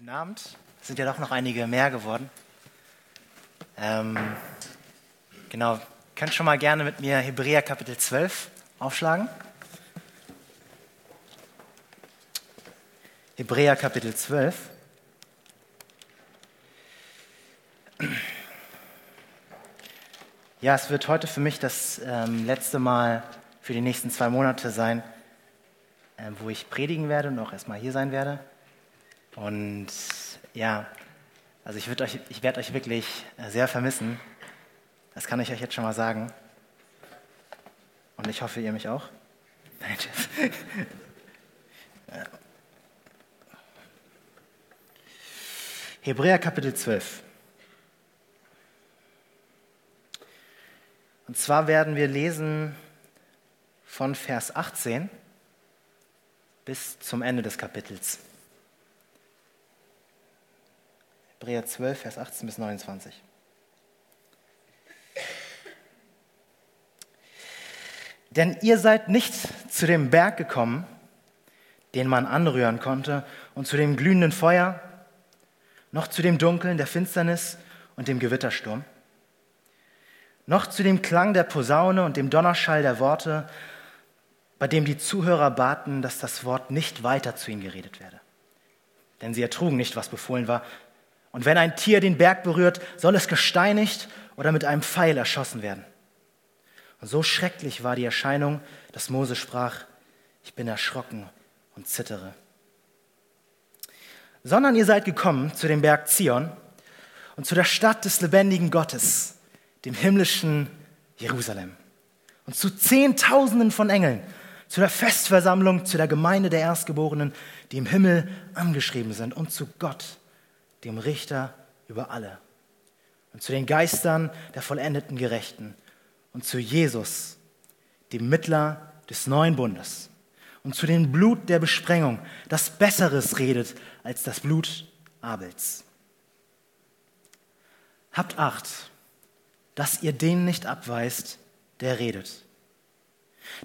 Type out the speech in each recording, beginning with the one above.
Guten Abend. Es sind ja doch noch einige mehr geworden. Ähm, genau, könnt schon mal gerne mit mir Hebräer Kapitel 12 aufschlagen. Hebräer Kapitel 12. Ja, es wird heute für mich das ähm, letzte Mal für die nächsten zwei Monate sein, äh, wo ich predigen werde und auch erstmal hier sein werde. Und ja, also ich, ich werde euch wirklich äh, sehr vermissen. Das kann ich euch jetzt schon mal sagen. Und ich hoffe, ihr mich auch. Nein, tschüss. Hebräer Kapitel 12. Und zwar werden wir lesen von Vers 18 bis zum Ende des Kapitels. Hebräer 12, Vers 18 bis 29. Denn ihr seid nicht zu dem Berg gekommen, den man anrühren konnte, und zu dem glühenden Feuer, noch zu dem Dunkeln der Finsternis und dem Gewittersturm, noch zu dem Klang der Posaune und dem Donnerschall der Worte, bei dem die Zuhörer baten, dass das Wort nicht weiter zu ihnen geredet werde. Denn sie ertrugen nicht, was befohlen war, und wenn ein Tier den Berg berührt, soll es gesteinigt oder mit einem Pfeil erschossen werden. Und so schrecklich war die Erscheinung, dass Mose sprach, ich bin erschrocken und zittere. Sondern ihr seid gekommen zu dem Berg Zion und zu der Stadt des lebendigen Gottes, dem himmlischen Jerusalem. Und zu Zehntausenden von Engeln, zu der Festversammlung, zu der Gemeinde der Erstgeborenen, die im Himmel angeschrieben sind, und zu Gott, dem Richter über alle. Und zu den Geistern der vollendeten Gerechten. Und zu Jesus, dem Mittler des neuen Bundes. Und zu dem Blut der Besprengung, das Besseres redet als das Blut Abels. Habt Acht, dass ihr den nicht abweist, der redet.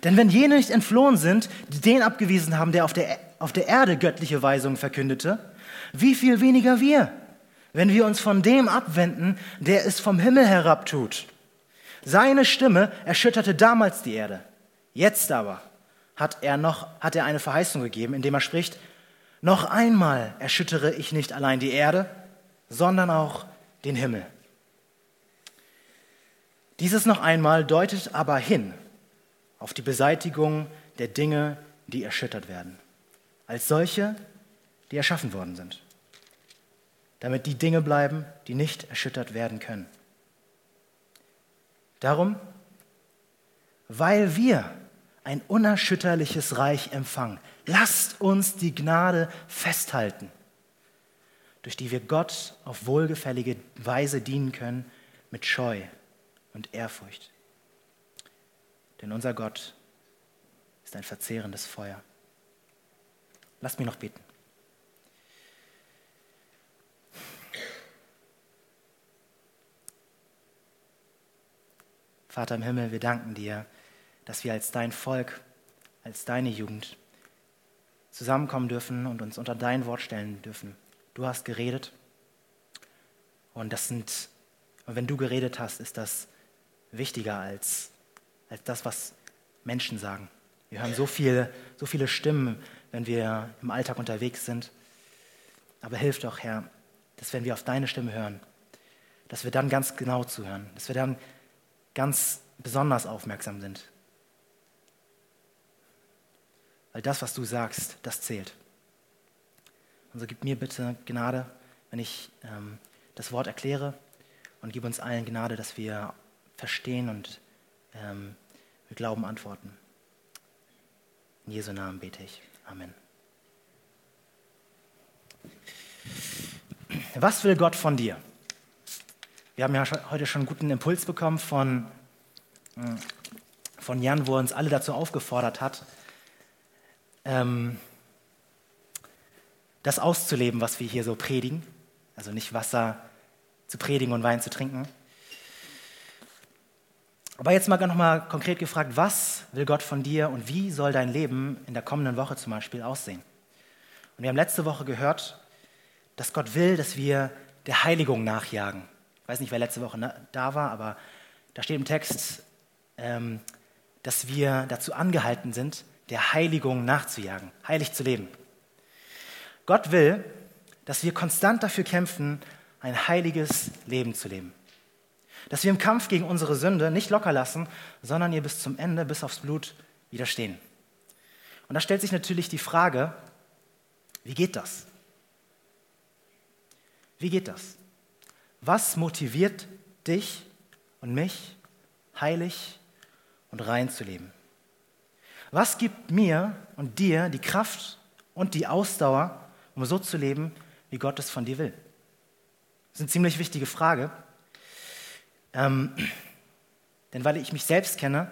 Denn wenn jene nicht entflohen sind, die den abgewiesen haben, der auf der, auf der Erde göttliche Weisungen verkündete, wie viel weniger wir, wenn wir uns von dem abwenden, der es vom Himmel herabtut. Seine Stimme erschütterte damals die Erde. Jetzt aber hat er noch, hat er eine Verheißung gegeben, indem er spricht, noch einmal erschüttere ich nicht allein die Erde, sondern auch den Himmel. Dieses noch einmal deutet aber hin auf die Beseitigung der Dinge, die erschüttert werden, als solche, die erschaffen worden sind damit die Dinge bleiben, die nicht erschüttert werden können. Darum, weil wir ein unerschütterliches Reich empfangen, lasst uns die Gnade festhalten, durch die wir Gott auf wohlgefällige Weise dienen können mit Scheu und Ehrfurcht. Denn unser Gott ist ein verzehrendes Feuer. Lasst mich noch beten. Vater im Himmel, wir danken dir, dass wir als dein Volk, als deine Jugend zusammenkommen dürfen und uns unter dein Wort stellen dürfen. Du hast geredet und das sind, und wenn du geredet hast, ist das wichtiger als, als das, was Menschen sagen. Wir hören so viele, so viele Stimmen, wenn wir im Alltag unterwegs sind. Aber hilf doch, Herr, dass wenn wir auf deine Stimme hören, dass wir dann ganz genau zuhören, dass wir dann ganz besonders aufmerksam sind. Weil das, was du sagst, das zählt. Und so gib mir bitte Gnade, wenn ich ähm, das Wort erkläre und gib uns allen Gnade, dass wir verstehen und ähm, mit Glauben antworten. In Jesu Namen bete ich. Amen. Was will Gott von dir? Wir haben ja heute schon einen guten Impuls bekommen von, hm, von Jan, wo er uns alle dazu aufgefordert hat, ähm, das auszuleben, was wir hier so predigen. Also nicht Wasser zu predigen und Wein zu trinken. Aber jetzt mal nochmal konkret gefragt, was will Gott von dir und wie soll dein Leben in der kommenden Woche zum Beispiel aussehen? Und wir haben letzte Woche gehört, dass Gott will, dass wir der Heiligung nachjagen. Ich weiß nicht, wer letzte Woche da war, aber da steht im Text, ähm, dass wir dazu angehalten sind, der Heiligung nachzujagen, heilig zu leben. Gott will, dass wir konstant dafür kämpfen, ein heiliges Leben zu leben. Dass wir im Kampf gegen unsere Sünde nicht locker lassen, sondern ihr bis zum Ende, bis aufs Blut widerstehen. Und da stellt sich natürlich die Frage, wie geht das? Wie geht das? Was motiviert dich und mich, heilig und rein zu leben? Was gibt mir und dir die Kraft und die Ausdauer, um so zu leben, wie Gott es von dir will? Das ist eine ziemlich wichtige Frage. Ähm, denn weil ich mich selbst kenne,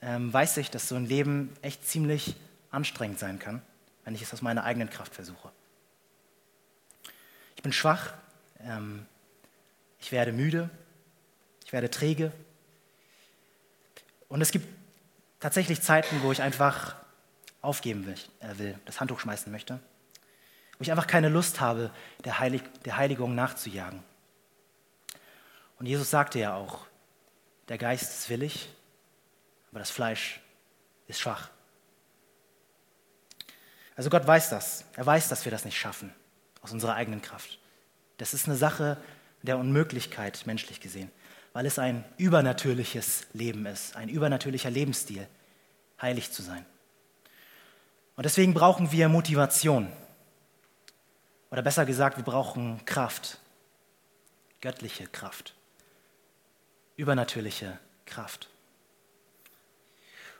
ähm, weiß ich, dass so ein Leben echt ziemlich anstrengend sein kann, wenn ich es aus meiner eigenen Kraft versuche. Ich bin schwach, ähm, ich werde müde, ich werde träge. Und es gibt tatsächlich Zeiten, wo ich einfach aufgeben will, äh, will, das Handtuch schmeißen möchte, wo ich einfach keine Lust habe, der, Heilig, der Heiligung nachzujagen. Und Jesus sagte ja auch, der Geist ist willig, aber das Fleisch ist schwach. Also Gott weiß das. Er weiß, dass wir das nicht schaffen aus unserer eigenen Kraft. Das ist eine Sache der Unmöglichkeit, menschlich gesehen weil es ein übernatürliches Leben ist, ein übernatürlicher Lebensstil, heilig zu sein. Und deswegen brauchen wir Motivation. Oder besser gesagt, wir brauchen Kraft, göttliche Kraft, übernatürliche Kraft.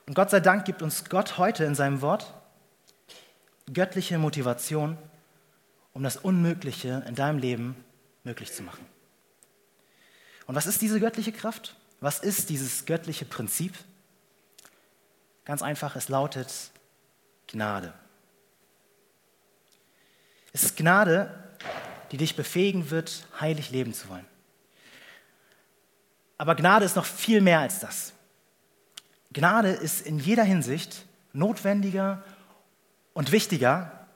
Und Gott sei Dank gibt uns Gott heute in seinem Wort göttliche Motivation, um das Unmögliche in deinem Leben möglich zu machen. Und was ist diese göttliche Kraft? Was ist dieses göttliche Prinzip? Ganz einfach, es lautet Gnade. Es ist Gnade, die dich befähigen wird, heilig leben zu wollen. Aber Gnade ist noch viel mehr als das. Gnade ist in jeder Hinsicht notwendiger und wichtiger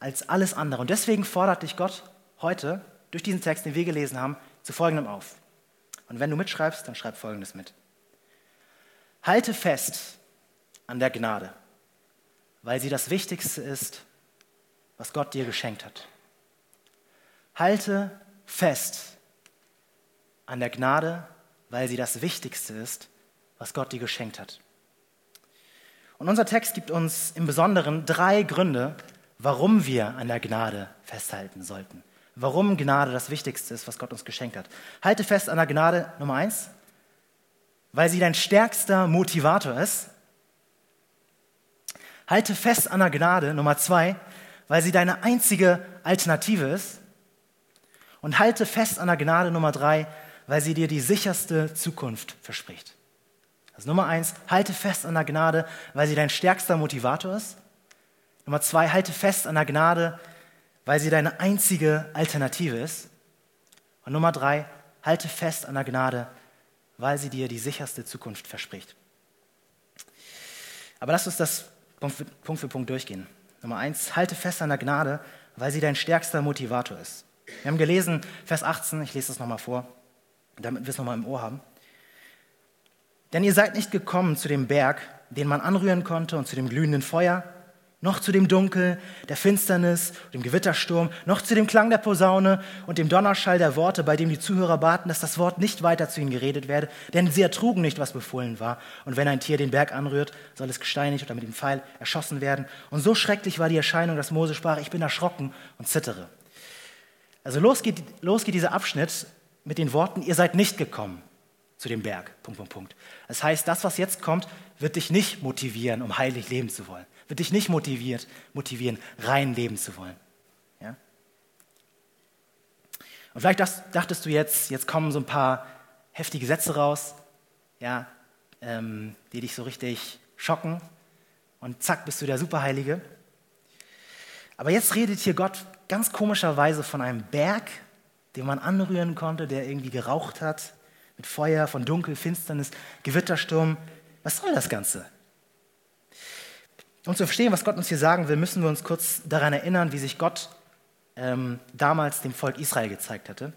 als alles andere. Und deswegen fordert dich Gott heute durch diesen Text, den wir gelesen haben, zu folgendem auf. Und wenn du mitschreibst, dann schreib Folgendes mit. Halte fest an der Gnade, weil sie das Wichtigste ist, was Gott dir geschenkt hat. Halte fest an der Gnade, weil sie das Wichtigste ist, was Gott dir geschenkt hat. Und unser Text gibt uns im Besonderen drei Gründe, warum wir an der Gnade festhalten sollten warum Gnade das Wichtigste ist, was Gott uns geschenkt hat. Halte fest an der Gnade Nummer eins, weil sie dein stärkster Motivator ist. Halte fest an der Gnade Nummer zwei, weil sie deine einzige Alternative ist. Und halte fest an der Gnade Nummer drei, weil sie dir die sicherste Zukunft verspricht. Also Nummer eins, halte fest an der Gnade, weil sie dein stärkster Motivator ist. Nummer zwei, halte fest an der Gnade, weil sie deine einzige Alternative ist. Und Nummer drei, halte fest an der Gnade, weil sie dir die sicherste Zukunft verspricht. Aber lass uns das Punkt für, Punkt durchgehen. Nummer eins, halte fest an der Gnade, weil sie dein stärkster Motivator ist. Wir haben gelesen, Vers 18, ich lese das nochmal vor, damit wir es nochmal im Ohr haben. Denn ihr seid nicht gekommen zu dem Berg, den man anrühren konnte und zu dem glühenden Feuer, noch zu dem Dunkel, der Finsternis, dem Gewittersturm, noch zu dem Klang der Posaune und dem Donnerschall der Worte, bei dem die Zuhörer baten, dass das Wort nicht weiter zu ihnen geredet werde, denn sie ertrugen nicht, was befohlen war. Und wenn ein Tier den Berg anrührt, soll es gesteinigt oder mit dem Pfeil erschossen werden. Und so schrecklich war die Erscheinung, dass Mose sprach, ich bin erschrocken und zittere. Also los geht, los geht dieser Abschnitt mit den Worten, ihr seid nicht gekommen zu dem Berg. Punkt, Punkt, Punkt. Das heißt, das, was jetzt kommt, wird dich nicht motivieren, um heilig leben zu wollen wird dich nicht motiviert, motivieren, rein leben zu wollen. Ja? Und vielleicht dachtest du jetzt, jetzt kommen so ein paar heftige Sätze raus, ja, ähm, die dich so richtig schocken und zack, bist du der Superheilige. Aber jetzt redet hier Gott ganz komischerweise von einem Berg, den man anrühren konnte, der irgendwie geraucht hat, mit Feuer, von Dunkel, Finsternis, Gewittersturm. Was soll das Ganze? Um zu verstehen, was Gott uns hier sagen will, müssen wir uns kurz daran erinnern, wie sich Gott ähm, damals dem Volk Israel gezeigt hatte.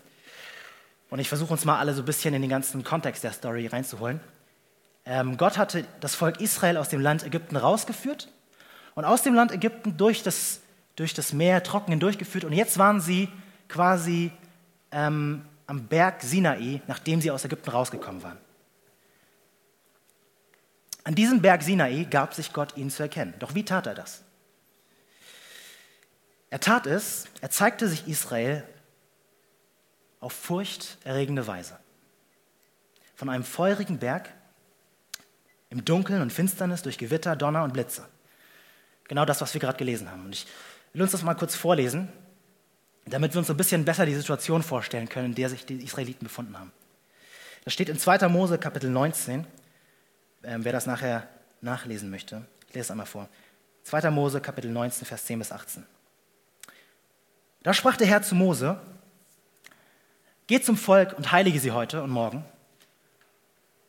Und ich versuche uns mal alle so ein bisschen in den ganzen Kontext der Story reinzuholen. Ähm, Gott hatte das Volk Israel aus dem Land Ägypten rausgeführt und aus dem Land Ägypten durch das, durch das Meer trocken hindurchgeführt. Und jetzt waren sie quasi ähm, am Berg Sinai, nachdem sie aus Ägypten rausgekommen waren. An diesem Berg Sinai gab sich Gott ihnen zu erkennen. Doch wie tat er das? Er tat es, er zeigte sich Israel auf furchterregende Weise. Von einem feurigen Berg im Dunkeln und Finsternis durch Gewitter, Donner und Blitze. Genau das, was wir gerade gelesen haben. Und ich will uns das mal kurz vorlesen, damit wir uns ein bisschen besser die Situation vorstellen können, in der sich die Israeliten befunden haben. Das steht in 2. Mose Kapitel 19 ähm, wer das nachher nachlesen möchte. Ich lese es einmal vor. 2. Mose, Kapitel 19, Vers 10 bis 18. Da sprach der Herr zu Mose, Geht zum Volk und heilige sie heute und morgen,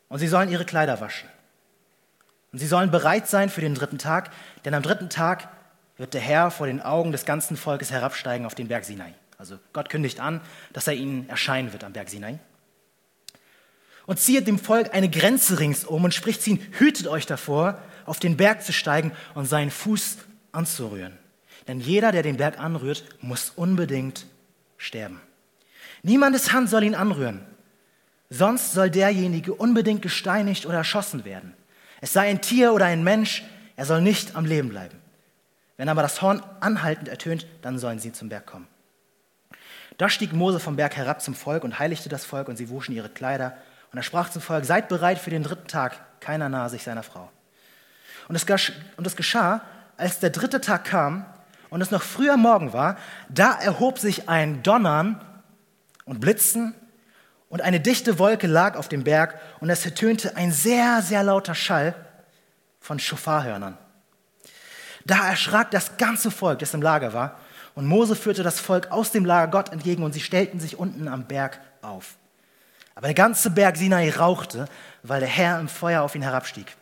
und sie sollen ihre Kleider waschen. Und sie sollen bereit sein für den dritten Tag, denn am dritten Tag wird der Herr vor den Augen des ganzen Volkes herabsteigen auf den Berg Sinai. Also Gott kündigt an, dass er ihnen erscheinen wird am Berg Sinai und zieht dem Volk eine Grenze ringsum und spricht zu ihnen, hütet euch davor, auf den Berg zu steigen und seinen Fuß anzurühren. Denn jeder, der den Berg anrührt, muss unbedingt sterben. Niemandes Hand soll ihn anrühren, sonst soll derjenige unbedingt gesteinigt oder erschossen werden. Es sei ein Tier oder ein Mensch, er soll nicht am Leben bleiben. Wenn aber das Horn anhaltend ertönt, dann sollen sie zum Berg kommen. Da stieg Mose vom Berg herab zum Volk und heiligte das Volk und sie wuschen ihre Kleider und er sprach zum Volk, seid bereit für den dritten Tag, keiner nahe sich seiner Frau. Und es, geschah, als der dritte Tag kam und es noch früher Morgen war, da erhob sich ein Donnern und Blitzen und eine dichte Wolke lag auf dem Berg und es ertönte ein sehr, sehr lauter Schall von Schofarhörnern. Da erschrak das ganze Volk, das im Lager war, und Mose führte das Volk aus dem Lager Gott entgegen und sie stellten sich unten am Berg auf. Aber der ganze Berg Sinai rauchte, weil der Herr im Feuer auf ihn herabstieg.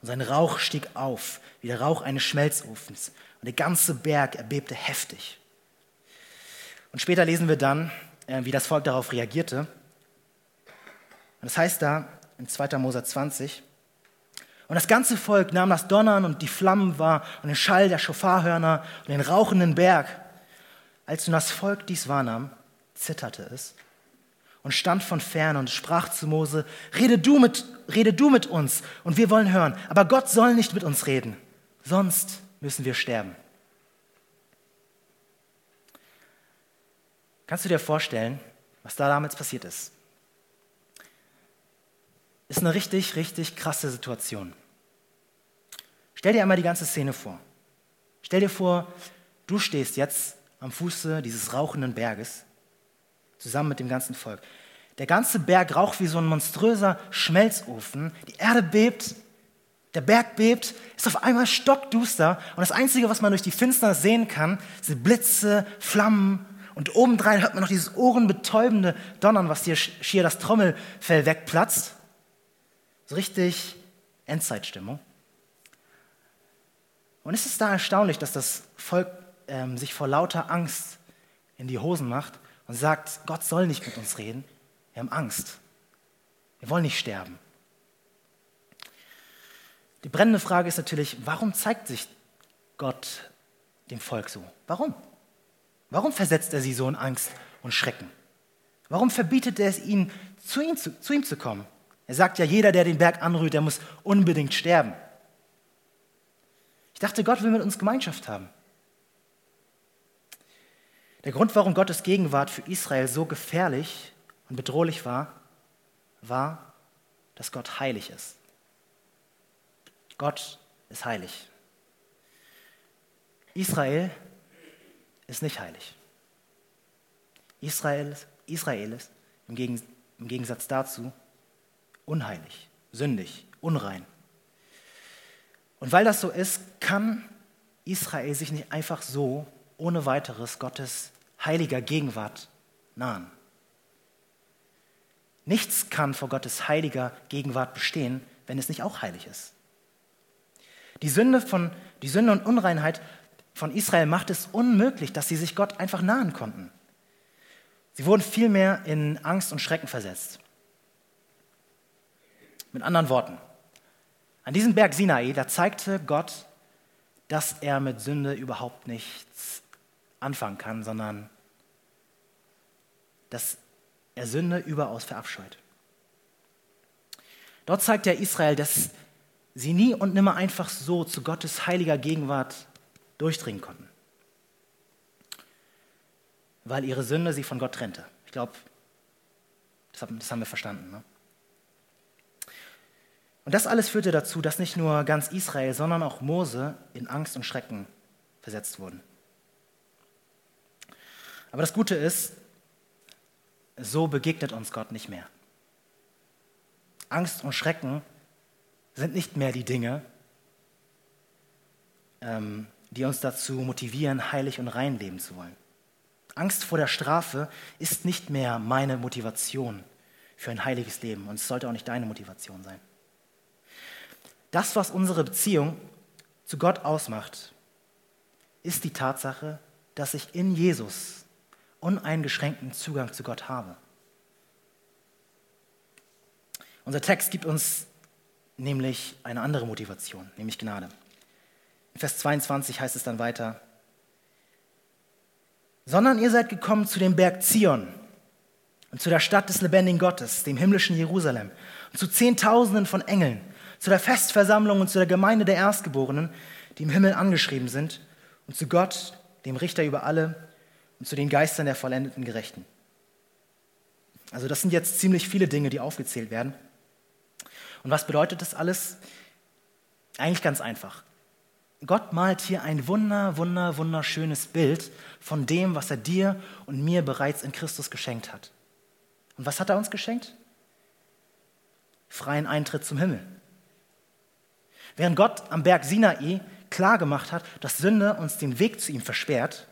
Und sein Rauch stieg auf, wie der Rauch eines Schmelzofens. Und der ganze Berg erbebte heftig. Und später lesen wir dann, äh, wie das Volk darauf reagierte. Und das heißt da in 2. Mose 20, und das ganze Volk nahm das Donnern und die Flammen wahr und den Schall der Schofarhörner und den rauchenden Berg. Als nun das Volk dies wahrnahm, zitterte es und stand von fern und sprach zu Mose, rede du, mit, rede du mit uns und wir wollen hören, aber Gott soll nicht mit uns reden, sonst müssen wir sterben. Kannst du dir vorstellen, was da damals passiert ist? Ist eine richtig, richtig krasse Situation. Stell dir einmal die ganze Szene vor. Stell dir vor, du stehst jetzt am Fuße dieses rauchenden Berges zusammen mit dem ganzen Volk. Der ganze Berg raucht wie so ein monströser Schmelzofen. Die Erde bebt, der Berg bebt, ist auf einmal stockduster und das Einzige, was man durch die Finsternis sehen kann, sind Blitze, Flammen und obendrein hört man noch dieses ohrenbetäubende Donnern, was dir schier das Trommelfell wegplatzt. So richtig Endzeitstimmung. Und es ist da erstaunlich, dass das Volk ähm, sich vor lauter Angst in die Hosen macht und sagt, Gott soll nicht mit uns reden. Wir haben Angst. Wir wollen nicht sterben. Die brennende Frage ist natürlich, warum zeigt sich Gott dem Volk so? Warum? Warum versetzt er sie so in Angst und Schrecken? Warum verbietet er es ihnen, zu ihm zu, zu ihm zu kommen? Er sagt ja, jeder, der den Berg anrührt, der muss unbedingt sterben. Ich dachte, Gott will mit uns Gemeinschaft haben. Der Grund, warum Gottes Gegenwart für Israel so gefährlich und bedrohlich war, war, dass Gott heilig ist. Gott ist heilig. Israel ist nicht heilig. Israel, Israel ist im, Gegensatz dazu unheilig, sündig, unrein. Und weil das so ist, kann Israel sich nicht einfach so ohne weiteres Gottes heiliger Gegenwart nahen. Nichts kann vor Gottes heiliger Gegenwart bestehen, wenn es nicht auch heilig ist. Die Sünde, von, die Sünde und Unreinheit von Israel macht es unmöglich, dass sie sich Gott einfach nahen konnten. Sie wurden vielmehr in Angst und Schrecken versetzt. Mit anderen Worten, an diesem Berg Sinai, da zeigte Gott, dass er mit Sünde überhaupt nichts anfangen kann, sondern dass er Sünde überaus verabscheut. Dort zeigt er Israel, dass sie nie und nimmer einfach so zu Gottes heiliger Gegenwart durchdringen konnten, weil ihre Sünde sie von Gott trennte. Ich glaube, das, haben wir verstanden. Ne? Und das alles führte dazu, dass nicht nur ganz Israel, sondern auch Mose in Angst und Schrecken versetzt wurden. Aber das Gute ist, so begegnet uns Gott nicht mehr. Angst und Schrecken sind nicht mehr die Dinge, ähm, die uns dazu motivieren, heilig und rein leben zu wollen. Angst vor der Strafe ist nicht mehr meine Motivation für ein heiliges Leben und es sollte auch nicht deine Motivation sein. Das, was unsere Beziehung zu Gott ausmacht, ist die Tatsache, dass ich in Jesus uneingeschränkten Zugang zu Gott habe. Unser Text gibt uns nämlich eine andere Motivation, nämlich Gnade. In Vers 22 heißt es dann weiter, sondern ihr seid gekommen zu dem Berg Zion und zu der Stadt des lebendigen Gottes, dem himmlischen Jerusalem, und zu Zehntausenden von Engeln, zu der Festversammlung und zu der Gemeinde der Erstgeborenen, die im Himmel angeschrieben sind, und zu Gott, dem Richter über alle, und zu den Geistern der vollendeten Gerechten. Also das sind jetzt ziemlich viele Dinge, die aufgezählt werden. Und was bedeutet das alles? Eigentlich ganz einfach. Gott malt hier ein wunder, wunder, wunderschönes Bild von dem, was er dir und mir bereits in Christus geschenkt hat. Und was hat er uns geschenkt? Freien Eintritt zum Himmel. Während Gott am Berg Sinai klargemacht hat, dass Sünde uns den Weg zu ihm versperrt,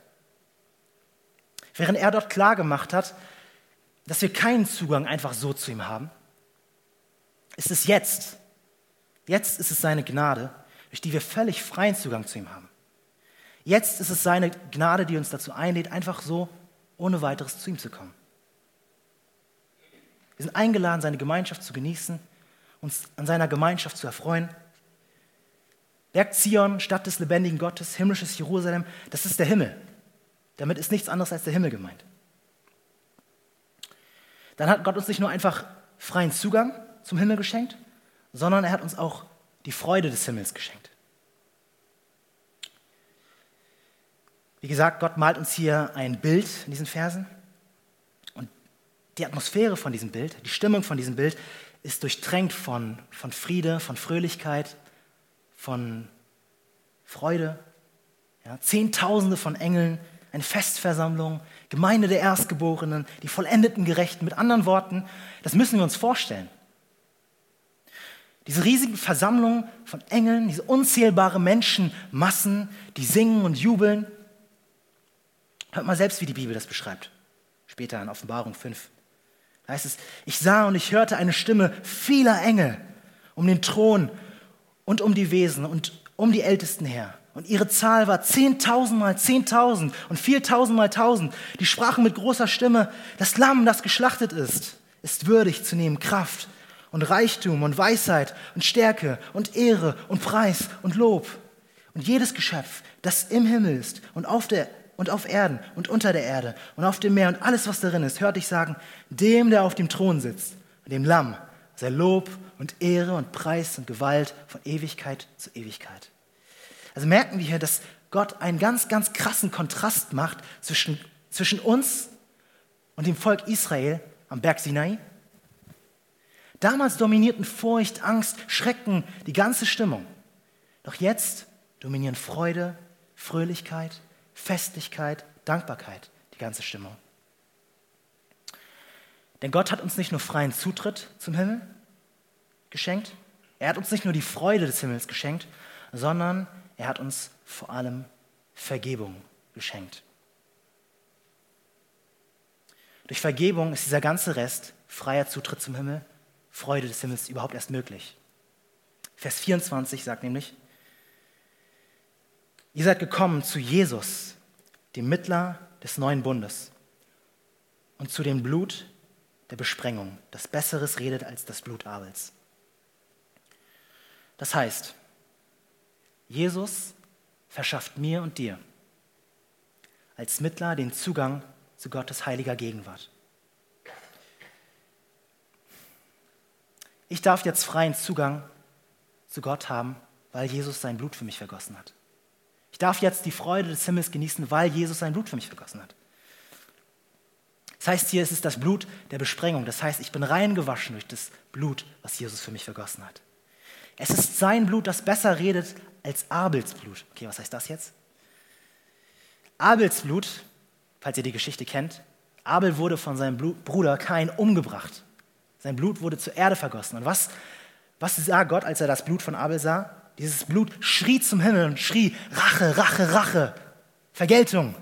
während er dort klargemacht hat, dass wir keinen Zugang einfach so zu ihm haben, ist es jetzt, jetzt ist es seine Gnade, durch die wir völlig freien Zugang zu ihm haben. Jetzt ist es seine Gnade, die uns dazu einlädt, einfach so ohne weiteres zu ihm zu kommen. Wir sind eingeladen, seine Gemeinschaft zu genießen, uns an seiner Gemeinschaft zu erfreuen. Berg Zion, Stadt des lebendigen Gottes, himmlisches Jerusalem, das ist der Himmel. Damit ist nichts anderes als der Himmel gemeint. Dann hat Gott uns nicht nur einfach freien Zugang zum Himmel geschenkt, sondern er hat uns auch die Freude des Himmels geschenkt. Wie gesagt, Gott malt uns hier ein Bild in diesen Versen. Und die Atmosphäre von diesem Bild, die Stimmung von diesem Bild ist durchtränkt von, von Friede, von Fröhlichkeit, von Freude. Ja, Zehntausende von Engeln, eine Festversammlung, Gemeinde der Erstgeborenen, die vollendeten Gerechten. Mit anderen Worten, das müssen wir uns vorstellen. Diese riesigen Versammlungen von Engeln, diese unzählbare Menschenmassen, die singen und jubeln. Hört mal selbst, wie die Bibel das beschreibt. Später in Offenbarung 5. Da heißt es, ich sah und ich hörte eine Stimme vieler Engel um den Thron und um die Wesen und um die Ältesten her. Und ihre Zahl war zehntausend mal zehntausend und viertausend mal tausend. Die sprachen mit großer Stimme, das Lamm, das geschlachtet ist, ist würdig zu nehmen Kraft und Reichtum und Weisheit und Stärke und Ehre und Preis und Lob. Und jedes Geschöpf, das im Himmel ist und auf, der, und auf Erden und unter der Erde und auf dem Meer und alles, was darin ist, hört ich sagen, dem, der auf dem Thron sitzt, dem Lamm, sei Lob und Ehre und Preis und Gewalt von Ewigkeit zu Ewigkeit. Also merken wir hier, dass Gott einen ganz, ganz krassen Kontrast macht zwischen, zwischen uns und dem Volk Israel am Berg Sinai Damals dominierten Furcht, Angst, Schrecken die ganze Stimmung. Doch jetzt dominieren Freude, Fröhlichkeit, Festlichkeit, Dankbarkeit die ganze Stimmung. Denn Gott hat uns nicht nur freien Zutritt zum Himmel geschenkt, er hat uns nicht nur die Freude des Himmels geschenkt, sondern er hat uns vor allem Vergebung geschenkt. Durch Vergebung ist dieser ganze Rest freier Zutritt zum Himmel Freude des Himmels überhaupt erst möglich. Vers 24 sagt nämlich, Ihr seid gekommen zu Jesus, dem Mittler des neuen Bundes, und zu dem Blut der Besprengung, das Besseres redet als das Blut Abels. Das heißt, Jesus verschafft mir und dir als Mittler den Zugang zu Gottes heiliger Gegenwart. Ich darf jetzt freien Zugang zu Gott haben, weil Jesus sein Blut für mich vergossen hat. Ich darf jetzt die Freude des Himmels genießen, weil Jesus sein Blut für mich vergossen hat. Das heißt hier, es ist das Blut der Besprengung. Das heißt, ich bin rein gewaschen durch das Blut, was Jesus für mich vergossen hat. Es ist sein Blut, das besser redet als Abels Blut. Okay, was heißt das jetzt? Abels Blut, falls ihr die Geschichte kennt, Abel wurde von seinem Bruder Kain umgebracht. Sein Blut wurde zur Erde vergossen. Und was, was sah Gott, als er das Blut von Abel sah? Dieses Blut schrie zum Himmel und schrie, Rache, Rache, Rache, Vergeltung.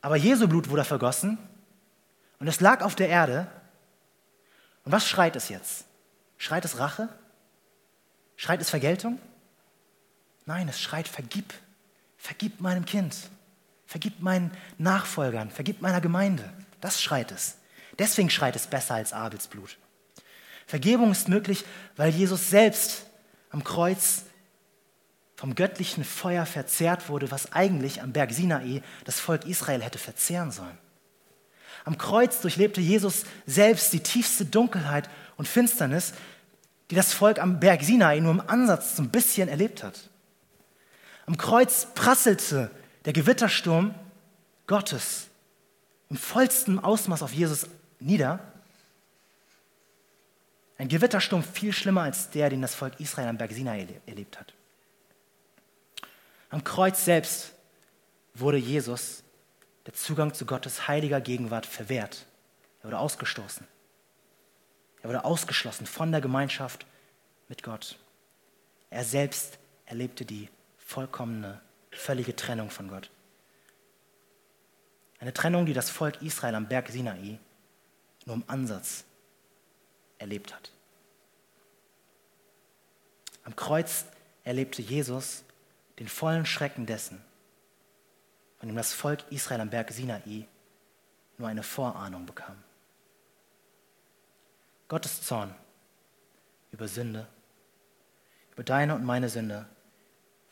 Aber Jesu Blut wurde vergossen und es lag auf der Erde. Und was schreit es jetzt? Schreit es Rache? Schreit es Vergeltung? Nein, es schreit Vergib. Vergib meinem Kind. Vergib meinen Nachfolgern. Vergib meiner Gemeinde. Das schreit es. Deswegen schreit es besser als Abels Blut. Vergebung ist möglich, weil Jesus selbst am Kreuz vom göttlichen Feuer verzehrt wurde, was eigentlich am Berg Sinai das Volk Israel hätte verzehren sollen. Am Kreuz durchlebte Jesus selbst die tiefste Dunkelheit und Finsternis, die das Volk am Berg Sinai nur im Ansatz so ein bisschen erlebt hat. Am Kreuz prasselte der Gewittersturm Gottes im vollsten Ausmaß auf Jesus nieder. Ein Gewittersturm viel schlimmer als der, den das Volk Israel am Berg Sinai erlebt hat. Am Kreuz selbst wurde Jesus der Zugang zu Gottes heiliger Gegenwart verwehrt. Er wurde ausgestoßen. Er wurde ausgeschlossen von der Gemeinschaft mit Gott. Er selbst erlebte die vollkommene, völlige Trennung von Gott. Eine Trennung, die das Volk Israel am Berg Sinai nur im Ansatz erlebt hat. Am Kreuz erlebte Jesus den vollen Schrecken dessen, von dem das Volk Israel am Berg Sinai nur eine Vorahnung bekam. Gottes Zorn über Sünde, über deine und meine Sünde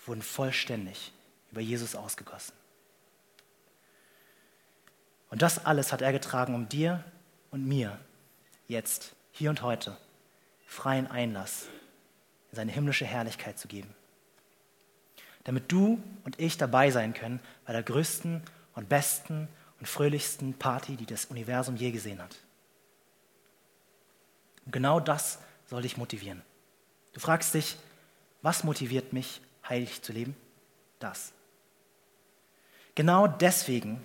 wurden vollständig über Jesus ausgegossen. Und das alles hat er getragen, um dir und mir jetzt, hier und heute, freien Einlass in seine himmlische Herrlichkeit zu geben damit du und ich dabei sein können bei der größten und besten und fröhlichsten Party, die das Universum je gesehen hat. Und genau das soll dich motivieren. Du fragst dich, was motiviert mich, heilig zu leben? Das. Genau deswegen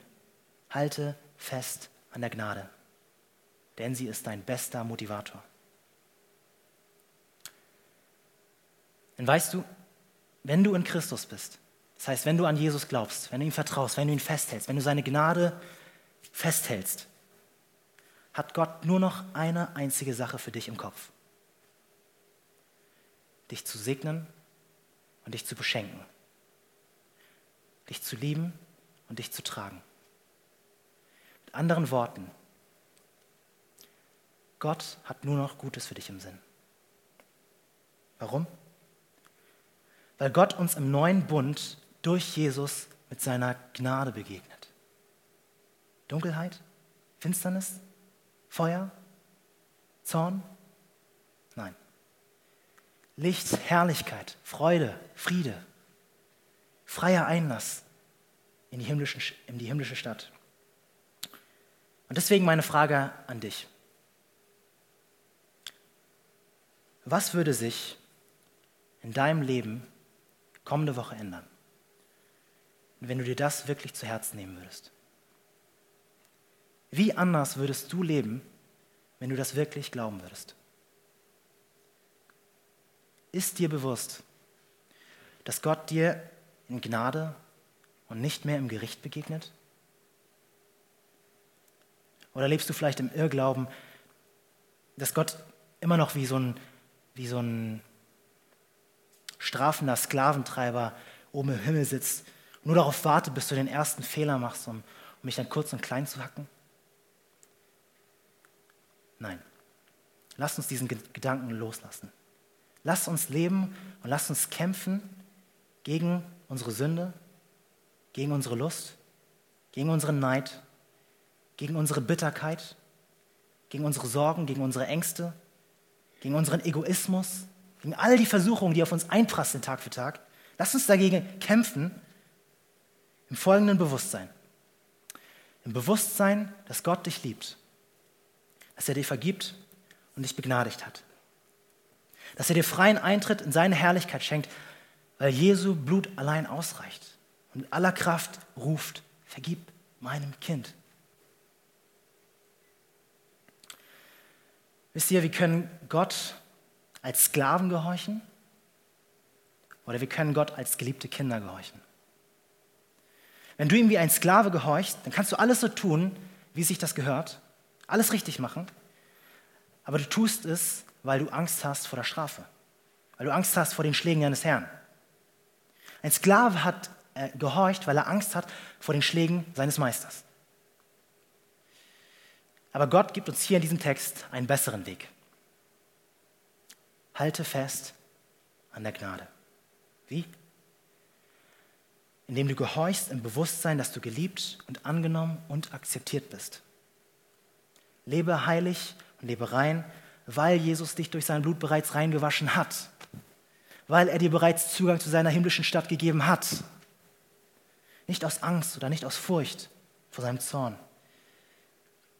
halte fest an der Gnade, denn sie ist dein bester Motivator. Denn weißt du, wenn du in Christus bist, das heißt, wenn du an Jesus glaubst, wenn du ihm vertraust, wenn du ihn festhältst, wenn du seine Gnade festhältst, hat Gott nur noch eine einzige Sache für dich im Kopf. Dich zu segnen und dich zu beschenken. Dich zu lieben und dich zu tragen. Mit anderen Worten, Gott hat nur noch Gutes für dich im Sinn. Warum? weil Gott uns im neuen Bund durch Jesus mit seiner Gnade begegnet. Dunkelheit, Finsternis, Feuer, Zorn? Nein. Licht, Herrlichkeit, Freude, Friede, freier Einlass in die, himmlische, in die himmlische Stadt. Und deswegen meine Frage an dich. Was würde sich in deinem Leben kommende Woche ändern. Wenn du dir das wirklich zu Herzen nehmen würdest. Wie anders würdest du leben, wenn du das wirklich glauben würdest? Ist dir bewusst, dass Gott dir in Gnade und nicht mehr im Gericht begegnet? Oder lebst du vielleicht im Irrglauben, dass Gott immer noch wie so ein, wie so ein strafender Sklaventreiber oben im Himmel sitzt nur darauf wartet, bis du den ersten Fehler machst, um, um mich dann kurz und klein zu hacken? Nein. Lass uns diesen Gedanken loslassen. Lass uns leben und lass uns kämpfen gegen unsere Sünde, gegen unsere Lust, gegen unseren Neid, gegen unsere Bitterkeit, gegen unsere Sorgen, gegen unsere Ängste, gegen unseren Egoismus, gegen all die Versuchungen, die auf uns einprasseln Tag für Tag. Lass uns dagegen kämpfen im folgenden Bewusstsein. Im Bewusstsein, dass Gott dich liebt, dass er dir vergibt und dich begnadigt hat. Dass er dir freien Eintritt in seine Herrlichkeit schenkt, weil Jesu Blut allein ausreicht und mit aller Kraft ruft, vergib meinem Kind. Wisst ihr, wir können Gott als Sklaven gehorchen oder wir können Gott als geliebte Kinder gehorchen. Wenn du ihm wie ein Sklave gehorchst, dann kannst du alles so tun, wie sich das gehört, alles richtig machen, aber du tust es, weil du Angst hast vor der Strafe, weil du Angst hast vor den Schlägen deines Herrn. Ein Sklave hat äh, gehorcht, weil er Angst hat vor den Schlägen seines Meisters. Aber Gott gibt uns hier in diesem Text einen besseren Weg. Halte fest an der Gnade. Wie? Indem du gehorchst im Bewusstsein, dass du geliebt und angenommen und akzeptiert bist. Lebe heilig und lebe rein, weil Jesus dich durch sein Blut bereits reingewaschen hat, weil er dir bereits Zugang zu seiner himmlischen Stadt gegeben hat. Nicht aus Angst oder nicht aus Furcht vor seinem Zorn.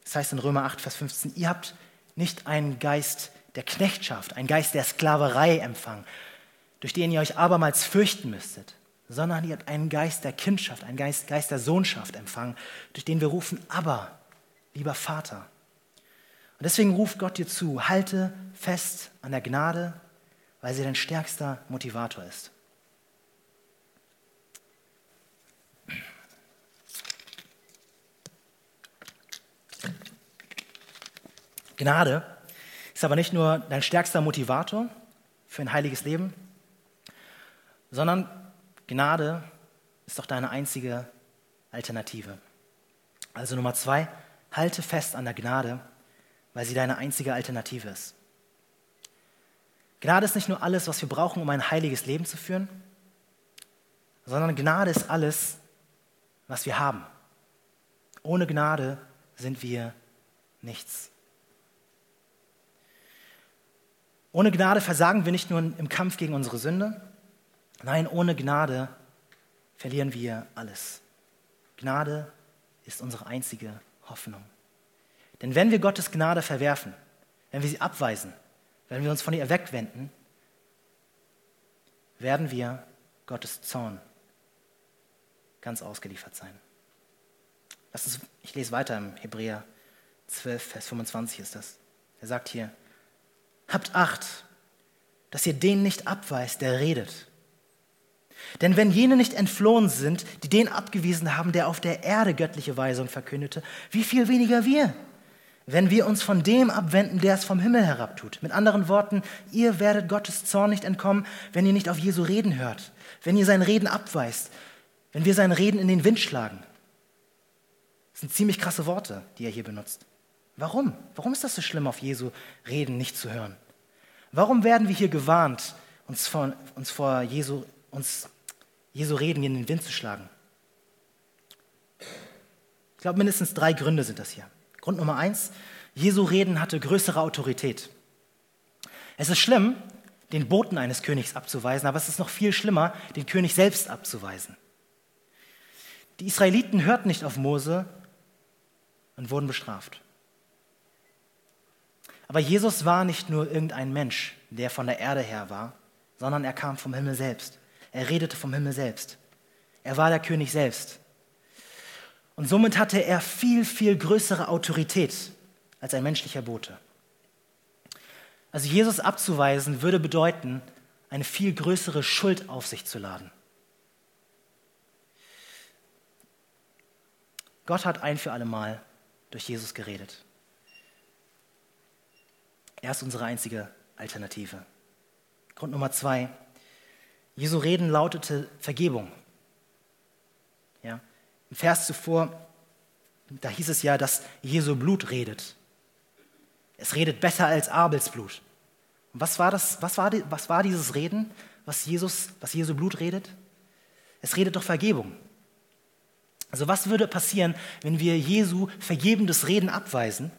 Das heißt in Römer 8, Vers 15, ihr habt nicht einen Geist der Knechtschaft, einen Geist der Sklaverei empfangen, durch den ihr euch abermals fürchten müsstet, sondern ihr habt einen Geist der Kindschaft, einen Geist, Geist der Sohnschaft empfangen, durch den wir rufen, aber, lieber Vater. Und deswegen ruft Gott dir zu, halte fest an der Gnade, weil sie dein stärkster Motivator ist. Gnade ist aber nicht nur dein stärkster Motivator für ein heiliges Leben, sondern Gnade ist doch deine einzige Alternative. Also Nummer zwei, halte fest an der Gnade, weil sie deine einzige Alternative ist. Gnade ist nicht nur alles, was wir brauchen, um ein heiliges Leben zu führen, sondern Gnade ist alles, was wir haben. Ohne Gnade sind wir nichts. Ohne Gnade versagen wir nicht nur im Kampf gegen unsere Sünde, nein, ohne Gnade verlieren wir alles. Gnade ist unsere einzige Hoffnung. Denn wenn wir Gottes Gnade verwerfen, wenn wir sie abweisen, wenn wir uns von ihr wegwenden, werden wir Gottes Zorn ganz ausgeliefert sein. Uns, ich lese weiter im Hebräer 12, Vers 25 ist das. Er sagt hier, Habt Acht, dass ihr den nicht abweist, der redet. Denn wenn jene nicht entflohen sind, die den abgewiesen haben, der auf der Erde göttliche Weisung verkündete, wie viel weniger wir, wenn wir uns von dem abwenden, der es vom Himmel herabtut. Mit anderen Worten, ihr werdet Gottes Zorn nicht entkommen, wenn ihr nicht auf Jesu Reden hört, wenn ihr sein Reden abweist, wenn wir sein Reden in den Wind schlagen. Das sind ziemlich krasse Worte, die er hier benutzt. Warum? Warum ist das so schlimm, auf Jesu Reden nicht zu hören? Warum werden wir hier gewarnt, uns vor, uns vor Jesu, uns Jesu Reden in den Wind zu schlagen? Ich glaube, mindestens drei Gründe sind das hier. Grund Nummer eins, Jesu Reden hatte größere Autorität. Es ist schlimm, den Boten eines Königs abzuweisen, aber es ist noch viel schlimmer, den König selbst abzuweisen. Die Israeliten hörten nicht auf Mose und wurden bestraft. Aber Jesus war nicht nur irgendein Mensch, der von der Erde her war, sondern er kam vom Himmel selbst. Er redete vom Himmel selbst. Er war der König selbst. Und somit hatte er viel, viel größere Autorität als ein menschlicher Bote. Also Jesus abzuweisen würde bedeuten, eine viel größere Schuld auf sich zu laden. Gott hat ein für alle Mal durch Jesus geredet. Er ist unsere einzige Alternative. Grund Nummer zwei. Jesu Reden lautete Vergebung. Ja? Im Vers zuvor, da hieß es ja, dass Jesu Blut redet. Es redet besser als Abels Blut. Und was war, das, was war, was war dieses Reden, was, Jesus, was Jesu Blut redet? Es redet doch Vergebung. Also was würde passieren, wenn wir Jesu vergebendes Reden abweisen?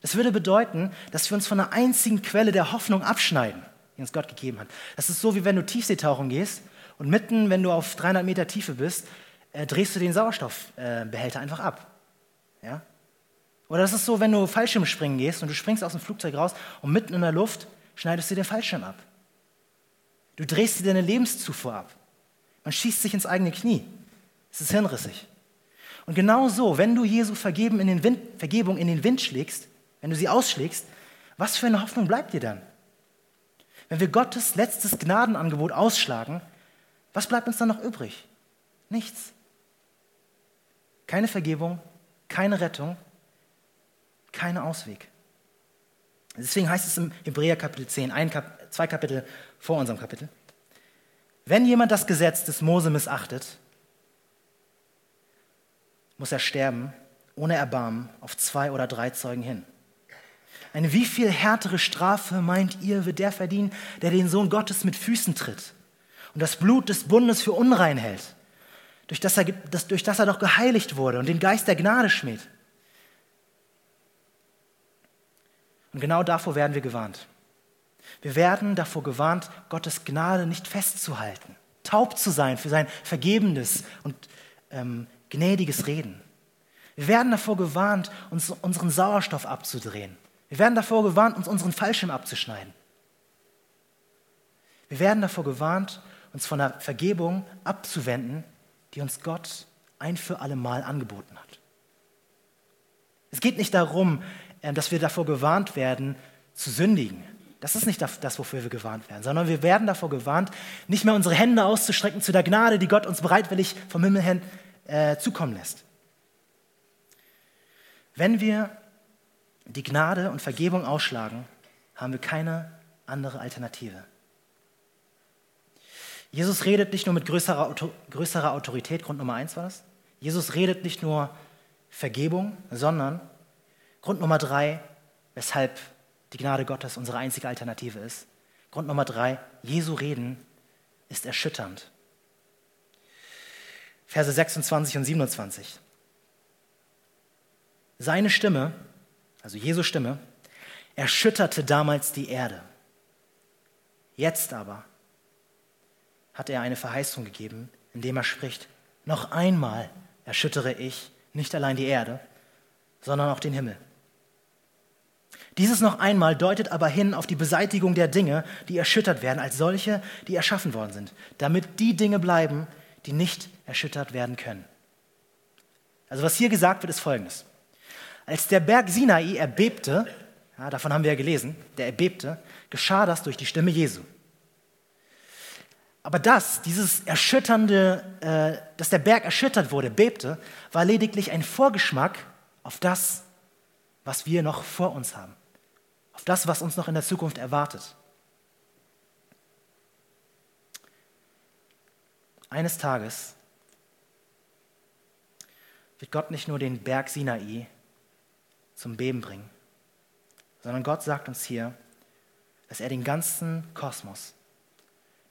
Das würde bedeuten, dass wir uns von einer einzigen Quelle der Hoffnung abschneiden, die uns Gott gegeben hat. Das ist so, wie wenn du Tiefseetauchen gehst und mitten, wenn du auf 300 Meter Tiefe bist, äh, drehst du den Sauerstoffbehälter äh, einfach ab. Ja? Oder das ist so, wenn du Fallschirmspringen gehst und du springst aus dem Flugzeug raus und mitten in der Luft schneidest du den Fallschirm ab. Du drehst dir deine Lebenszufuhr ab. Man schießt sich ins eigene Knie. Es ist hirnrissig. Und genau so, wenn du Jesu Vergeben in den Wind, Vergebung in den Wind schlägst, wenn du sie ausschlägst, was für eine Hoffnung bleibt dir dann? Wenn wir Gottes letztes Gnadenangebot ausschlagen, was bleibt uns dann noch übrig? Nichts. Keine Vergebung, keine Rettung, kein Ausweg. Deswegen heißt es im Hebräer Kapitel 10, ein Kap zwei Kapitel vor unserem Kapitel, wenn jemand das Gesetz des Mose missachtet, muss er sterben, ohne Erbarmen, auf zwei oder drei Zeugen hin. Eine wie viel härtere Strafe meint ihr, wird der verdienen, der den Sohn Gottes mit Füßen tritt und das Blut des Bundes für unrein hält, durch das er, das, durch das er doch geheiligt wurde und den Geist der Gnade schmäht? Und genau davor werden wir gewarnt. Wir werden davor gewarnt, Gottes Gnade nicht festzuhalten, taub zu sein für sein vergebendes und ähm, gnädiges Reden. Wir werden davor gewarnt, uns unseren Sauerstoff abzudrehen. Wir werden davor gewarnt, uns unseren Fallschirm abzuschneiden. Wir werden davor gewarnt, uns von der Vergebung abzuwenden, die uns Gott ein für alle Mal angeboten hat. Es geht nicht darum, ähm, dass wir davor gewarnt werden, zu sündigen. Das ist nicht das, wofür wir gewarnt werden, sondern wir werden davor gewarnt, nicht mehr unsere Hände auszustrecken zu der Gnade, die Gott uns bereitwillig vom Himmel her äh, zukommen lässt. Wenn wir die Gnade und Vergebung ausschlagen, haben wir keine andere Alternative. Jesus redet nicht nur mit größerer, größerer Autorität, Grund Nummer eins war das. Jesus redet nicht nur Vergebung, sondern Grund Nummer drei, weshalb die Gnade Gottes unsere einzige Alternative ist. Grund Nummer drei, Jesu Reden ist erschütternd. Verse 26 und 27. Seine Stimme, also Jesu Stimme, erschütterte damals die Erde. Jetzt aber hat er eine Verheißung gegeben, indem er spricht, noch einmal erschüttere ich nicht allein die Erde, sondern auch den Himmel. Dieses noch einmal deutet aber hin auf die Beseitigung der Dinge, die erschüttert werden, als solche, die erschaffen worden sind, damit die Dinge bleiben, die nicht erschüttert werden können. Also was hier gesagt wird, ist Folgendes. Als der Berg Sinai erbebte, ja, davon haben wir ja gelesen, der erbebte, geschah das durch die Stimme Jesu. Aber das, dieses erschütternde, äh, dass der Berg erschüttert wurde, bebte, war lediglich ein Vorgeschmack auf das, was wir noch vor uns haben auf das, was uns noch in der Zukunft erwartet. Eines Tages wird Gott nicht nur den Berg Sinai zum Beben bringen, sondern Gott sagt uns hier, dass er den ganzen Kosmos,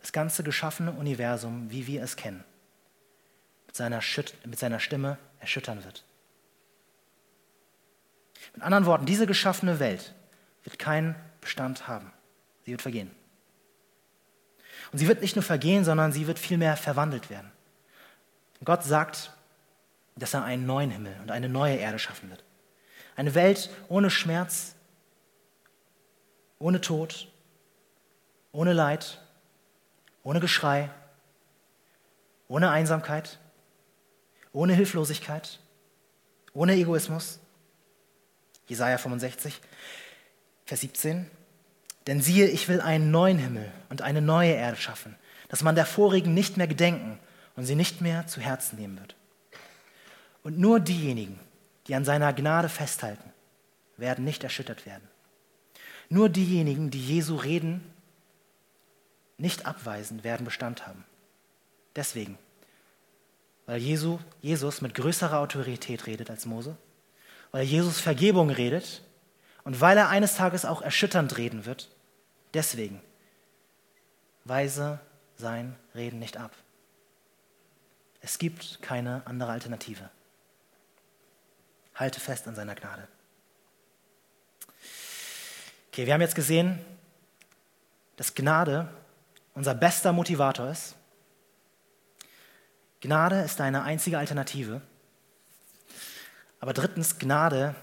das ganze geschaffene Universum, wie wir es kennen, mit seiner, mit seiner Stimme erschüttern wird. Mit anderen Worten, diese geschaffene Welt wird keinen Bestand haben. Sie wird vergehen. Und sie wird nicht nur vergehen, sondern sie wird vielmehr verwandelt werden. Und Gott sagt, dass er einen neuen Himmel und eine neue Erde schaffen wird. Eine Welt ohne Schmerz, ohne Tod, ohne Leid, ohne Geschrei, ohne Einsamkeit, ohne Hilflosigkeit, ohne Egoismus. Jesaja 65. Vers 17. Denn siehe, ich will einen neuen Himmel und eine neue Erde schaffen, dass man der vorigen nicht mehr gedenken und sie nicht mehr zu Herzen nehmen wird. Und nur diejenigen, die an seiner Gnade festhalten, werden nicht erschüttert werden. Nur diejenigen, die Jesu Reden nicht abweisen, werden Bestand haben. Deswegen, weil Jesu, Jesus mit größerer Autorität redet als Mose, weil Jesus Vergebung redet und weil er eines Tages auch erschütternd reden wird. Deswegen, weise sein Reden nicht ab. Es gibt keine andere Alternative. Halte fest an seiner Gnade. Okay, wir haben jetzt gesehen, dass Gnade unser bester Motivator ist. Gnade ist deine einzige Alternative. Aber drittens, Gnade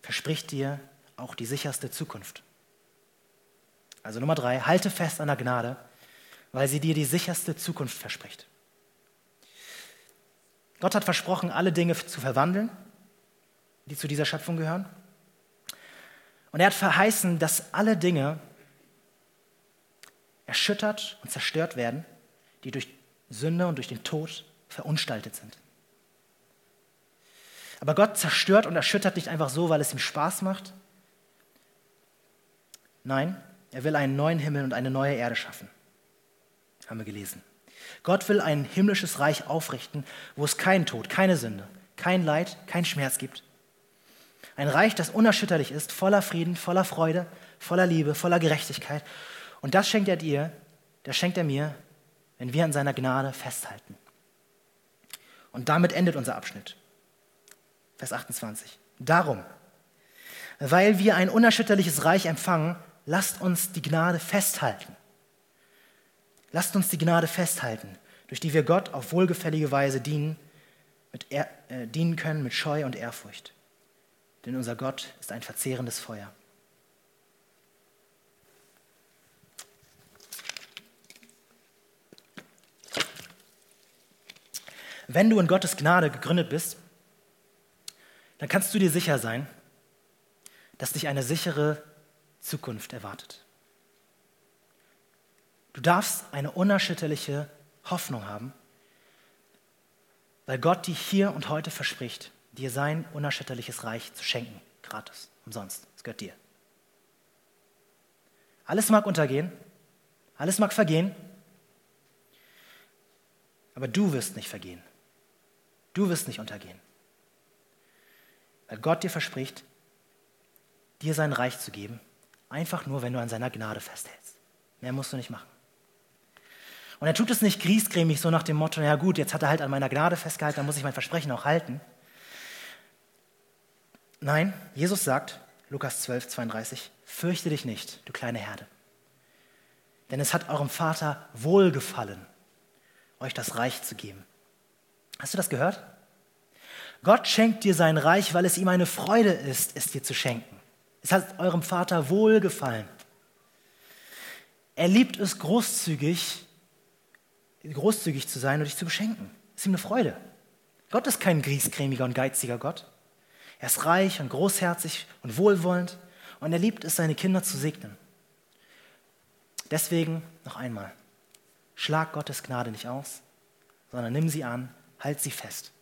verspricht dir auch die sicherste Zukunft. Also Nummer drei, halte fest an der Gnade, weil sie dir die sicherste Zukunft verspricht. Gott hat versprochen, alle Dinge zu verwandeln, die zu dieser Schöpfung gehören. Und er hat verheißen, dass alle Dinge erschüttert und zerstört werden, die durch Sünde und durch den Tod verunstaltet sind. Aber Gott zerstört und erschüttert nicht einfach so, weil es ihm Spaß macht. Nein, er will einen neuen Himmel und eine neue Erde schaffen. Haben wir gelesen. Gott will ein himmlisches Reich aufrichten, wo es keinen Tod, keine Sünde, kein Leid, kein Schmerz gibt. Ein Reich, das unerschütterlich ist, voller Frieden, voller Freude, voller Liebe, voller Gerechtigkeit. Und das schenkt er dir, das schenkt er mir, wenn wir an seiner Gnade festhalten. Und damit endet unser Abschnitt. Vers 28. Darum, weil wir ein unerschütterliches Reich empfangen, lasst uns die Gnade festhalten. Lasst uns die Gnade festhalten, durch die wir Gott auf wohlgefällige Weise dienen, er, äh, dienen können mit Scheu und Ehrfurcht. Denn unser Gott ist ein verzehrendes Feuer. Wenn du in Gottes Gnade gegründet bist, dann kannst du dir sicher sein, dass dich eine sichere Zukunft erwartet. Du darfst eine unerschütterliche Hoffnung haben, weil Gott dir hier und heute verspricht, dir sein unerschütterliches Reich zu schenken, gratis, umsonst. Es gehört dir. Alles mag untergehen, alles mag vergehen, aber du wirst nicht vergehen. Du wirst nicht untergehen. Weil Gott dir verspricht, dir sein Reich zu geben, einfach nur, wenn du an seiner Gnade festhältst. Mehr musst du nicht machen. Und er tut es nicht griesgrämig, so nach dem Motto, ja gut, jetzt hat er halt an meiner Gnade festgehalten, dann muss ich mein Versprechen auch halten. Nein, Jesus sagt, Lukas 12, 32, fürchte dich nicht, du kleine Herde. Denn es hat eurem Vater wohlgefallen, euch das Reich zu geben. Hast du das gehört? Gott schenkt dir sein Reich, weil es ihm eine Freude ist, es dir zu schenken. Es hat eurem Vater wohlgefallen. Er liebt es großzügig, großzügig zu sein und dich zu beschenken. Es ist ihm eine Freude. Gott ist kein griesgrämiger und geiziger Gott. Er ist reich und großherzig und wohlwollend und er liebt es, seine Kinder zu segnen. Deswegen noch einmal, schlag Gottes Gnade nicht aus, sondern nimm sie an, halt sie fest.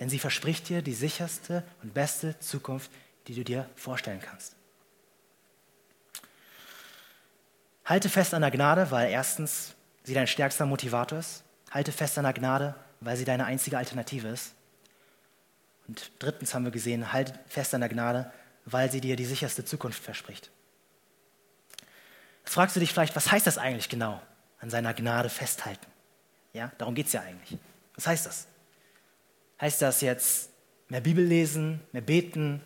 Denn sie verspricht dir die sicherste und beste Zukunft, die du dir vorstellen kannst. Halte fest an der Gnade, weil erstens sie dein stärkster Motivator ist. Halte fest an der Gnade, weil sie deine einzige Alternative ist. Und drittens haben wir gesehen, halte fest an der Gnade, weil sie dir die sicherste Zukunft verspricht. Jetzt fragst du dich vielleicht, was heißt das eigentlich genau, an seiner Gnade festhalten? Ja, darum geht es ja eigentlich. Was heißt das? Heißt das jetzt mehr Bibel lesen, mehr beten,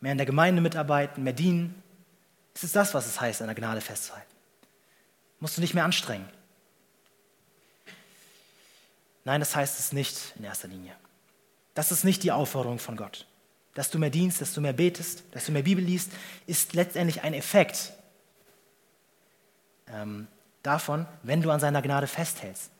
mehr in der Gemeinde mitarbeiten, mehr dienen? Ist es das, was es heißt, an der Gnade festzuhalten? Musst du nicht mehr anstrengen? Nein, das heißt es nicht in erster Linie. Das ist nicht die Aufforderung von Gott. Dass du mehr dienst, dass du mehr betest, dass du mehr Bibel liest, ist letztendlich ein Effekt ähm, davon, wenn du an seiner Gnade festhältst.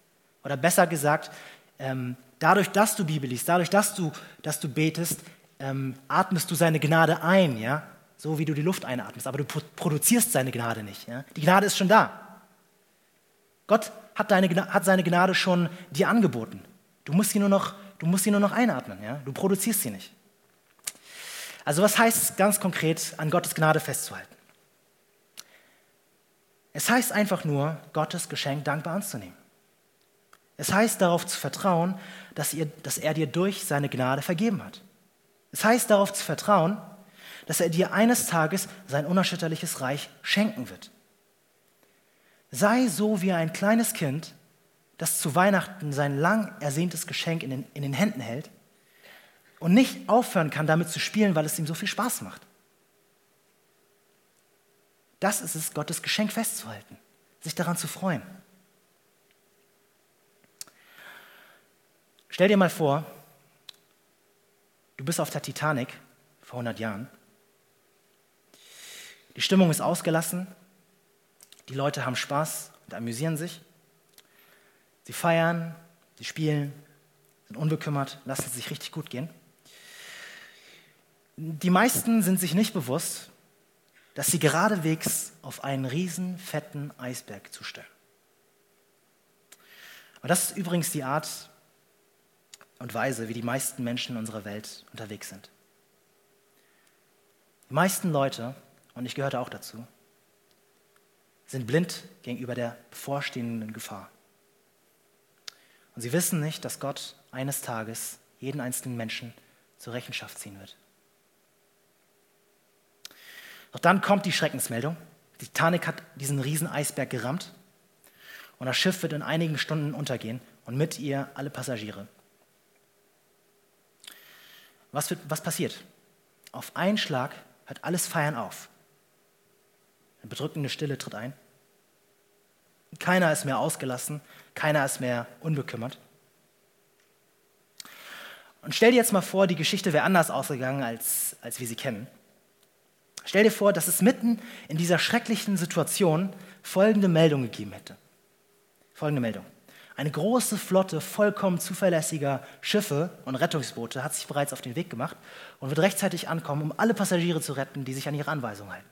Oder besser gesagt, ähm, dadurch, dass du Bibel liest, dadurch, dass du, dass du betest, ähm, atmest du seine Gnade ein, ja? so wie du die Luft einatmest, aber du produzierst seine Gnade nicht. Ja? Die Gnade ist schon da. Gott hat, deine, hat seine Gnade schon dir angeboten. Du musst sie nur noch, du musst sie nur noch einatmen, ja? du produzierst sie nicht. Also was heißt es ganz konkret, an Gottes Gnade festzuhalten? Es heißt einfach nur, Gottes Geschenk dankbar anzunehmen. Es heißt darauf zu vertrauen, dass, ihr, dass er dir durch seine Gnade vergeben hat. Es heißt darauf zu vertrauen, dass er dir eines Tages sein unerschütterliches Reich schenken wird. Sei so wie ein kleines Kind, das zu Weihnachten sein lang ersehntes Geschenk in den, in den Händen hält und nicht aufhören kann, damit zu spielen, weil es ihm so viel Spaß macht. Das ist es, Gottes Geschenk festzuhalten, sich daran zu freuen. Stell dir mal vor, du bist auf der Titanic vor 100 Jahren. Die Stimmung ist ausgelassen, die Leute haben Spaß und amüsieren sich. Sie feiern, sie spielen, sind unbekümmert, lassen es sich richtig gut gehen. Die meisten sind sich nicht bewusst, dass sie geradewegs auf einen riesen fetten Eisberg zustellen. Und das ist übrigens die Art und Weise, wie die meisten Menschen in unserer Welt unterwegs sind. Die meisten Leute, und ich gehörte auch dazu, sind blind gegenüber der bevorstehenden Gefahr. Und sie wissen nicht, dass Gott eines Tages jeden einzelnen Menschen zur Rechenschaft ziehen wird. Doch dann kommt die Schreckensmeldung. Die Titanic hat diesen riesen Eisberg gerammt und das Schiff wird in einigen Stunden untergehen und mit ihr alle Passagiere. Was, wird, was passiert? Auf einen Schlag hört alles Feiern auf. Eine bedrückende Stille tritt ein. Keiner ist mehr ausgelassen, keiner ist mehr unbekümmert. Und stell dir jetzt mal vor, die Geschichte wäre anders ausgegangen, als, als wir sie kennen. Stell dir vor, dass es mitten in dieser schrecklichen Situation folgende Meldung gegeben hätte. Folgende Meldung. Eine große Flotte vollkommen zuverlässiger Schiffe und Rettungsboote hat sich bereits auf den Weg gemacht und wird rechtzeitig ankommen, um alle Passagiere zu retten, die sich an ihre Anweisungen halten.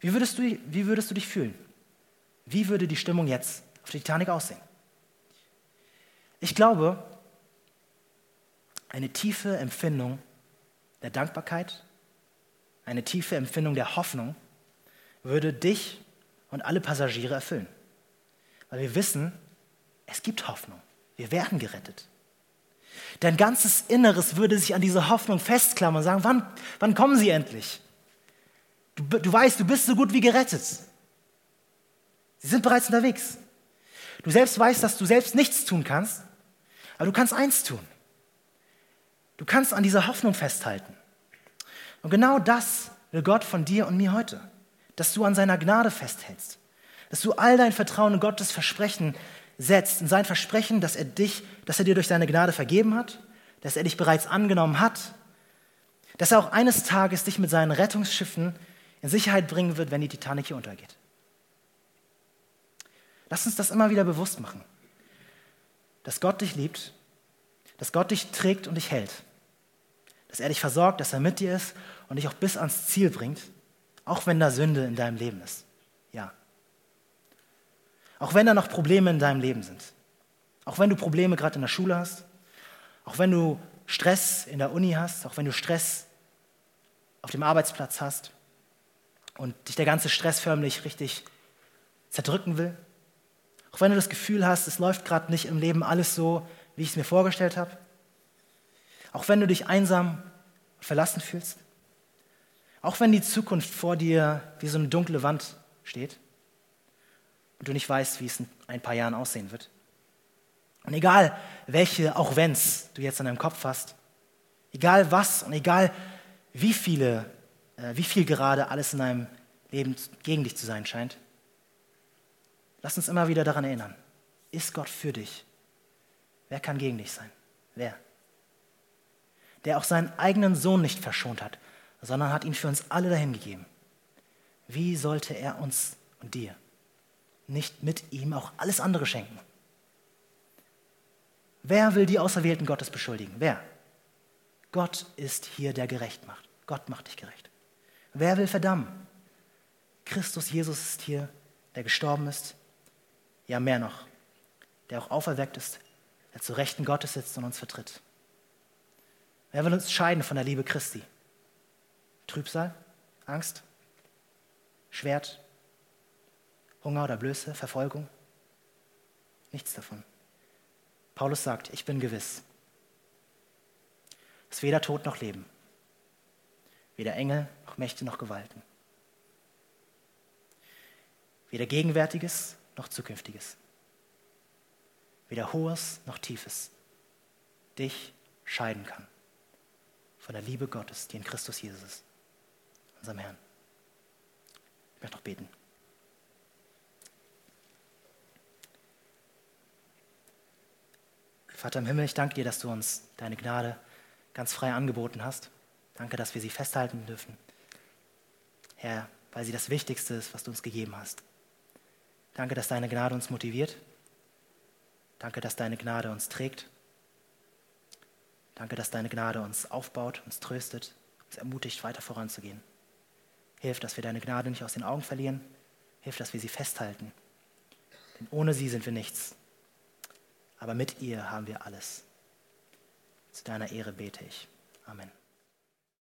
Wie würdest, du, wie würdest du dich fühlen? Wie würde die Stimmung jetzt auf der Titanic aussehen? Ich glaube, eine tiefe Empfindung der Dankbarkeit eine tiefe Empfindung der Hoffnung würde dich und alle Passagiere erfüllen. Weil wir wissen, es gibt Hoffnung. Wir werden gerettet. Dein ganzes Inneres würde sich an diese Hoffnung festklammern und sagen, wann, wann kommen sie endlich? Du, du weißt, du bist so gut wie gerettet. Sie sind bereits unterwegs. Du selbst weißt, dass du selbst nichts tun kannst, aber du kannst eins tun. Du kannst an dieser Hoffnung festhalten. Und genau das will Gott von dir und mir heute, dass du an seiner Gnade festhältst, dass du all dein Vertrauen in Gottes Versprechen setzt, in sein Versprechen, dass er dich, dass er dir durch seine Gnade vergeben hat, dass er dich bereits angenommen hat, dass er auch eines Tages dich mit seinen Rettungsschiffen in Sicherheit bringen wird, wenn die Titanic hier untergeht. Lass uns das immer wieder bewusst machen, dass Gott dich liebt, dass Gott dich trägt und dich hält dass er dich versorgt, dass er mit dir ist und dich auch bis ans Ziel bringt, auch wenn da Sünde in deinem Leben ist. Auch wenn da noch Probleme in deinem Leben sind. Auch wenn du Probleme gerade in der Schule hast. Auch wenn du Stress in der Uni hast. Auch wenn du Stress auf dem Arbeitsplatz hast. Und dich der ganze Stress förmlich richtig zerdrücken will. Auch wenn du das Gefühl hast, es läuft gerade nicht im Leben alles so, wie ich es mir vorgestellt habe. Auch wenn du dich einsam verlassen fühlst. Auch wenn die Zukunft vor dir wie so eine dunkle Wand steht und du nicht weißt, wie es in ein paar Jahren aussehen wird. Und egal, welche auch wenns du jetzt in deinem Kopf hast, egal was und egal wie viele, äh, wie viel gerade alles in deinem Leben gegen dich zu sein scheint, lass uns immer wieder daran erinnern. Ist Gott für dich? Wer kann gegen dich sein? Wer? der auch seinen eigenen Sohn nicht verschont hat, sondern hat ihn für uns alle dahingegeben. Wie sollte er uns und dir nicht mit ihm auch alles andere schenken? Wer will die Auserwählten Gottes beschuldigen? Wer? Gott ist hier, der gerecht macht. Gott macht dich gerecht. Wer will verdammen? Christus Jesus ist hier, der gestorben ist. Ja, mehr noch, der auch auferweckt ist, der zu Rechten Gottes sitzt und uns vertritt. Wer will uns scheiden von der Liebe Christi? Trübsal? Angst? Schwert? Hunger oder Blöße, Verfolgung? Nichts davon. Paulus sagt, ich bin gewiss. Ist weder Tod noch Leben, weder Engel noch Mächte noch Gewalten, weder Gegenwärtiges noch Zukünftiges, weder Hohes noch Tiefes dich scheiden kann von der Liebe Gottes, die in Christus Jesus ist, unserem Herrn. Ich möchte noch beten. Vater im Himmel, ich danke dir, dass du uns deine Gnade ganz frei angeboten hast. Danke, dass wir sie festhalten dürfen. Herr, weil sie das Wichtigste ist, was du uns gegeben hast. Danke, dass deine Gnade uns motiviert. Danke, dass deine Gnade uns trägt. Danke, dass deine Gnade uns aufbaut, uns tröstet, uns ermutigt, weiter voranzugehen. Hilf, dass wir deine Gnade nicht aus den Augen verlieren. Hilf, dass wir sie festhalten. Denn ohne sie sind wir nichts. Aber mit ihr haben wir alles. Zu deiner Ehre bete ich. Amen.